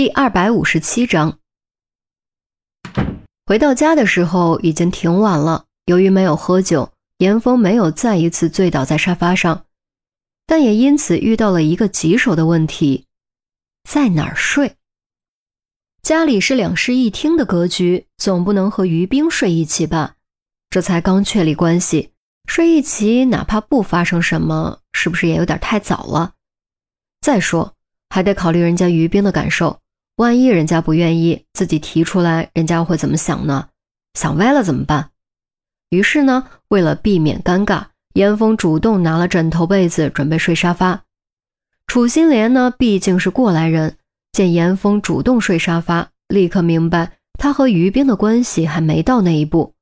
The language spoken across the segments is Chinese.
第二百五十七章，回到家的时候已经挺晚了。由于没有喝酒，严峰没有再一次醉倒在沙发上，但也因此遇到了一个棘手的问题：在哪儿睡？家里是两室一厅的格局，总不能和于冰睡一起吧？这才刚确立关系，睡一起，哪怕不发生什么，是不是也有点太早了？再说，还得考虑人家于冰的感受。万一人家不愿意自己提出来，人家会怎么想呢？想歪了怎么办？于是呢，为了避免尴尬，严峰主动拿了枕头被子，准备睡沙发。楚心莲呢，毕竟是过来人，见严峰主动睡沙发，立刻明白他和于冰的关系还没到那一步。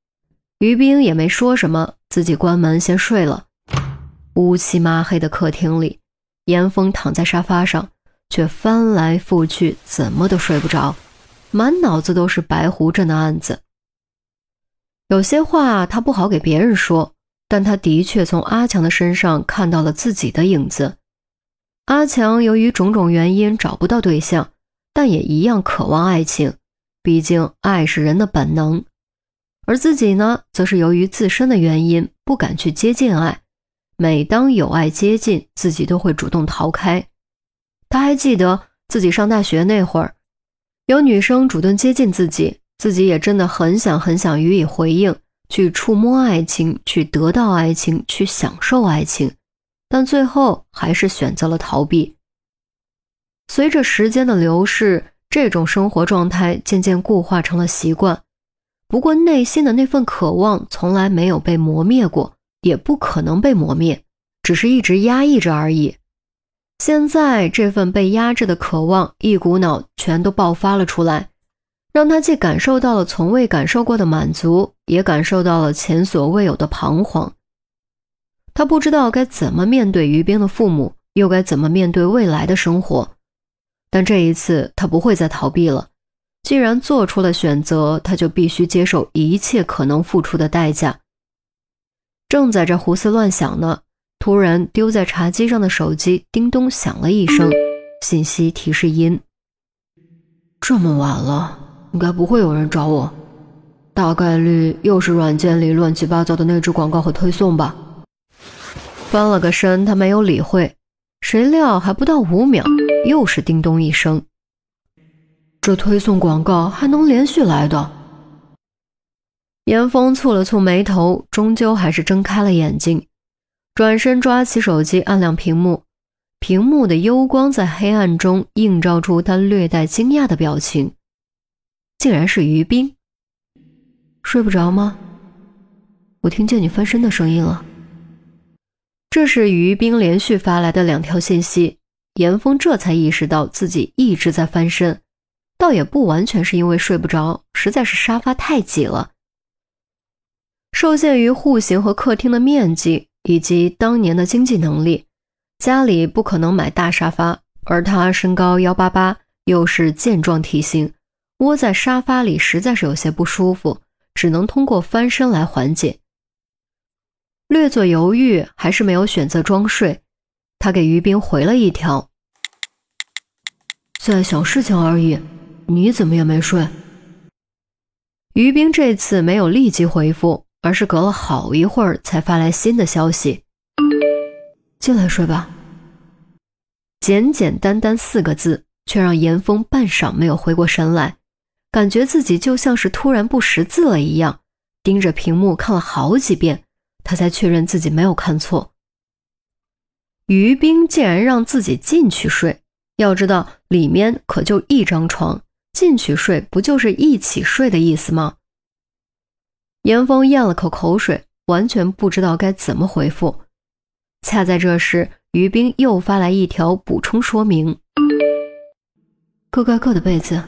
于冰也没说什么，自己关门先睡了。乌漆麻黑的客厅里，严峰躺在沙发上。却翻来覆去，怎么都睡不着，满脑子都是白狐镇的案子。有些话他不好给别人说，但他的确从阿强的身上看到了自己的影子。阿强由于种种原因找不到对象，但也一样渴望爱情，毕竟爱是人的本能。而自己呢，则是由于自身的原因不敢去接近爱，每当有爱接近，自己都会主动逃开。他还记得自己上大学那会儿，有女生主动接近自己，自己也真的很想很想予以回应，去触摸爱情，去得到爱情，去享受爱情，但最后还是选择了逃避。随着时间的流逝，这种生活状态渐渐固化成了习惯。不过内心的那份渴望从来没有被磨灭过，也不可能被磨灭，只是一直压抑着而已。现在这份被压制的渴望，一股脑全都爆发了出来，让他既感受到了从未感受过的满足，也感受到了前所未有的彷徨。他不知道该怎么面对于冰的父母，又该怎么面对未来的生活。但这一次，他不会再逃避了。既然做出了选择，他就必须接受一切可能付出的代价。正在这胡思乱想呢。突然，丢在茶几上的手机叮咚响了一声，信息提示音。这么晚了，应该不会有人找我，大概率又是软件里乱七八糟的那只广告和推送吧。翻了个身，他没有理会，谁料还不到五秒，又是叮咚一声。这推送广告还能连续来的？严峰蹙了蹙眉头，终究还是睁开了眼睛。转身抓起手机，按亮屏幕。屏幕的幽光在黑暗中映照出他略带惊讶的表情，竟然是于冰。睡不着吗？我听见你翻身的声音了。这是于冰连续发来的两条信息。严峰这才意识到自己一直在翻身，倒也不完全是因为睡不着，实在是沙发太挤了，受限于户型和客厅的面积。以及当年的经济能力，家里不可能买大沙发，而他身高幺八八，又是健壮体型，窝在沙发里实在是有些不舒服，只能通过翻身来缓解。略作犹豫，还是没有选择装睡。他给于冰回了一条：“在想事情而已，你怎么也没睡？”于冰这次没有立即回复。而是隔了好一会儿才发来新的消息：“进来睡吧。”简简单单四个字，却让严峰半晌没有回过神来，感觉自己就像是突然不识字了一样，盯着屏幕看了好几遍，他才确认自己没有看错。于冰竟然让自己进去睡，要知道里面可就一张床，进去睡不就是一起睡的意思吗？严峰咽了口口水，完全不知道该怎么回复。恰在这时，于冰又发来一条补充说明：“各盖各的被子。”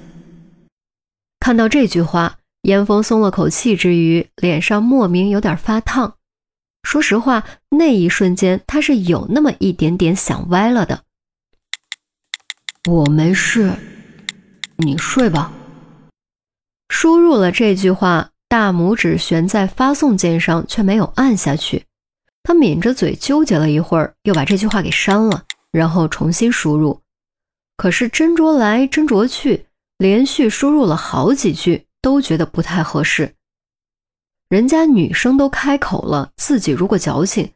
看到这句话，严峰松了口气之余，脸上莫名有点发烫。说实话，那一瞬间他是有那么一点点想歪了的。我没事，你睡吧。输入了这句话。大拇指悬在发送键上，却没有按下去。他抿着嘴，纠结了一会儿，又把这句话给删了，然后重新输入。可是斟酌来斟酌去，连续输入了好几句，都觉得不太合适。人家女生都开口了，自己如果矫情，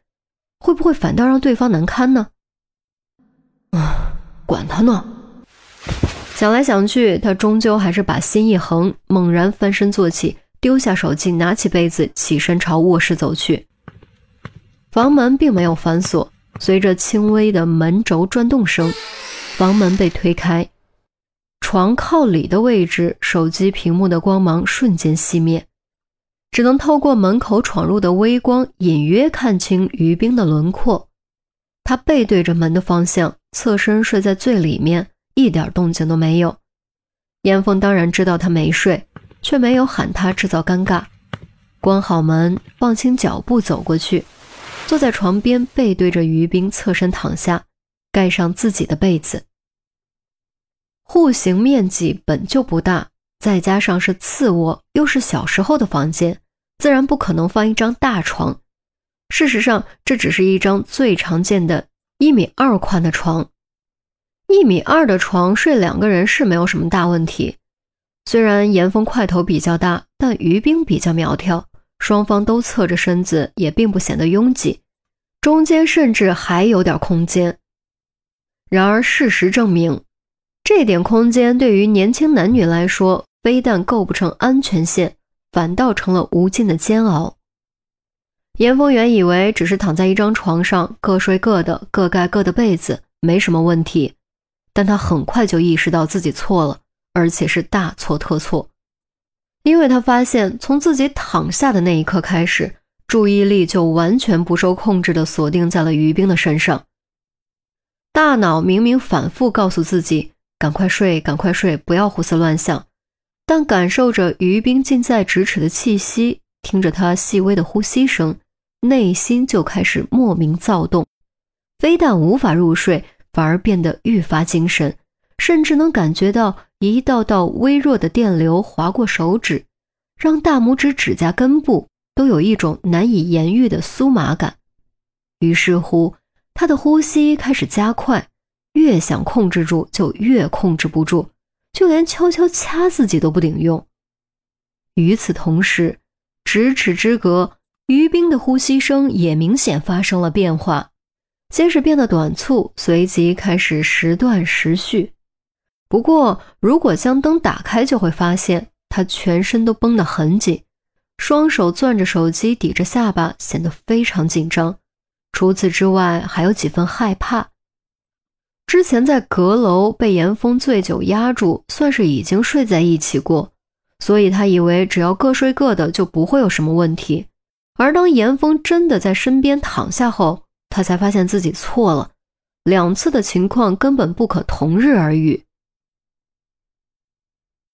会不会反倒让对方难堪呢？啊，管他呢！想来想去，他终究还是把心一横，猛然翻身坐起，丢下手机，拿起被子，起身朝卧室走去。房门并没有反锁，随着轻微的门轴转动声。房门被推开，床靠里的位置，手机屏幕的光芒瞬间熄灭，只能透过门口闯入的微光，隐约看清于冰的轮廓。他背对着门的方向，侧身睡在最里面，一点动静都没有。严峰当然知道他没睡，却没有喊他制造尴尬，关好门，放轻脚步走过去，坐在床边，背对着于冰，侧身躺下。盖上自己的被子。户型面积本就不大，再加上是次卧，又是小时候的房间，自然不可能放一张大床。事实上，这只是一张最常见的一米二宽的床。一米二的床睡两个人是没有什么大问题。虽然严峰块头比较大，但于冰比较苗条，双方都侧着身子，也并不显得拥挤，中间甚至还有点空间。然而，事实证明，这点空间对于年轻男女来说，非但构不成安全线，反倒成了无尽的煎熬。严峰原以为只是躺在一张床上，各睡各的，各盖各的被子，没什么问题，但他很快就意识到自己错了，而且是大错特错，因为他发现，从自己躺下的那一刻开始，注意力就完全不受控制地锁定在了于冰的身上。大脑明明反复告诉自己赶快睡，赶快睡，不要胡思乱想，但感受着于冰近在咫尺的气息，听着他细微的呼吸声，内心就开始莫名躁动。非但无法入睡，反而变得愈发精神，甚至能感觉到一道道微弱的电流划过手指，让大拇指指甲根部都有一种难以言喻的酥麻感。于是乎。他的呼吸开始加快，越想控制住就越控制不住，就连悄悄掐自己都不顶用。与此同时，咫尺之隔，于冰的呼吸声也明显发生了变化，先是变得短促，随即开始时断时续。不过，如果将灯打开，就会发现他全身都绷得很紧，双手攥着手机，抵着下巴，显得非常紧张。除此之外，还有几分害怕。之前在阁楼被严峰醉酒压住，算是已经睡在一起过，所以他以为只要各睡各的就不会有什么问题。而当严峰真的在身边躺下后，他才发现自己错了，两次的情况根本不可同日而语。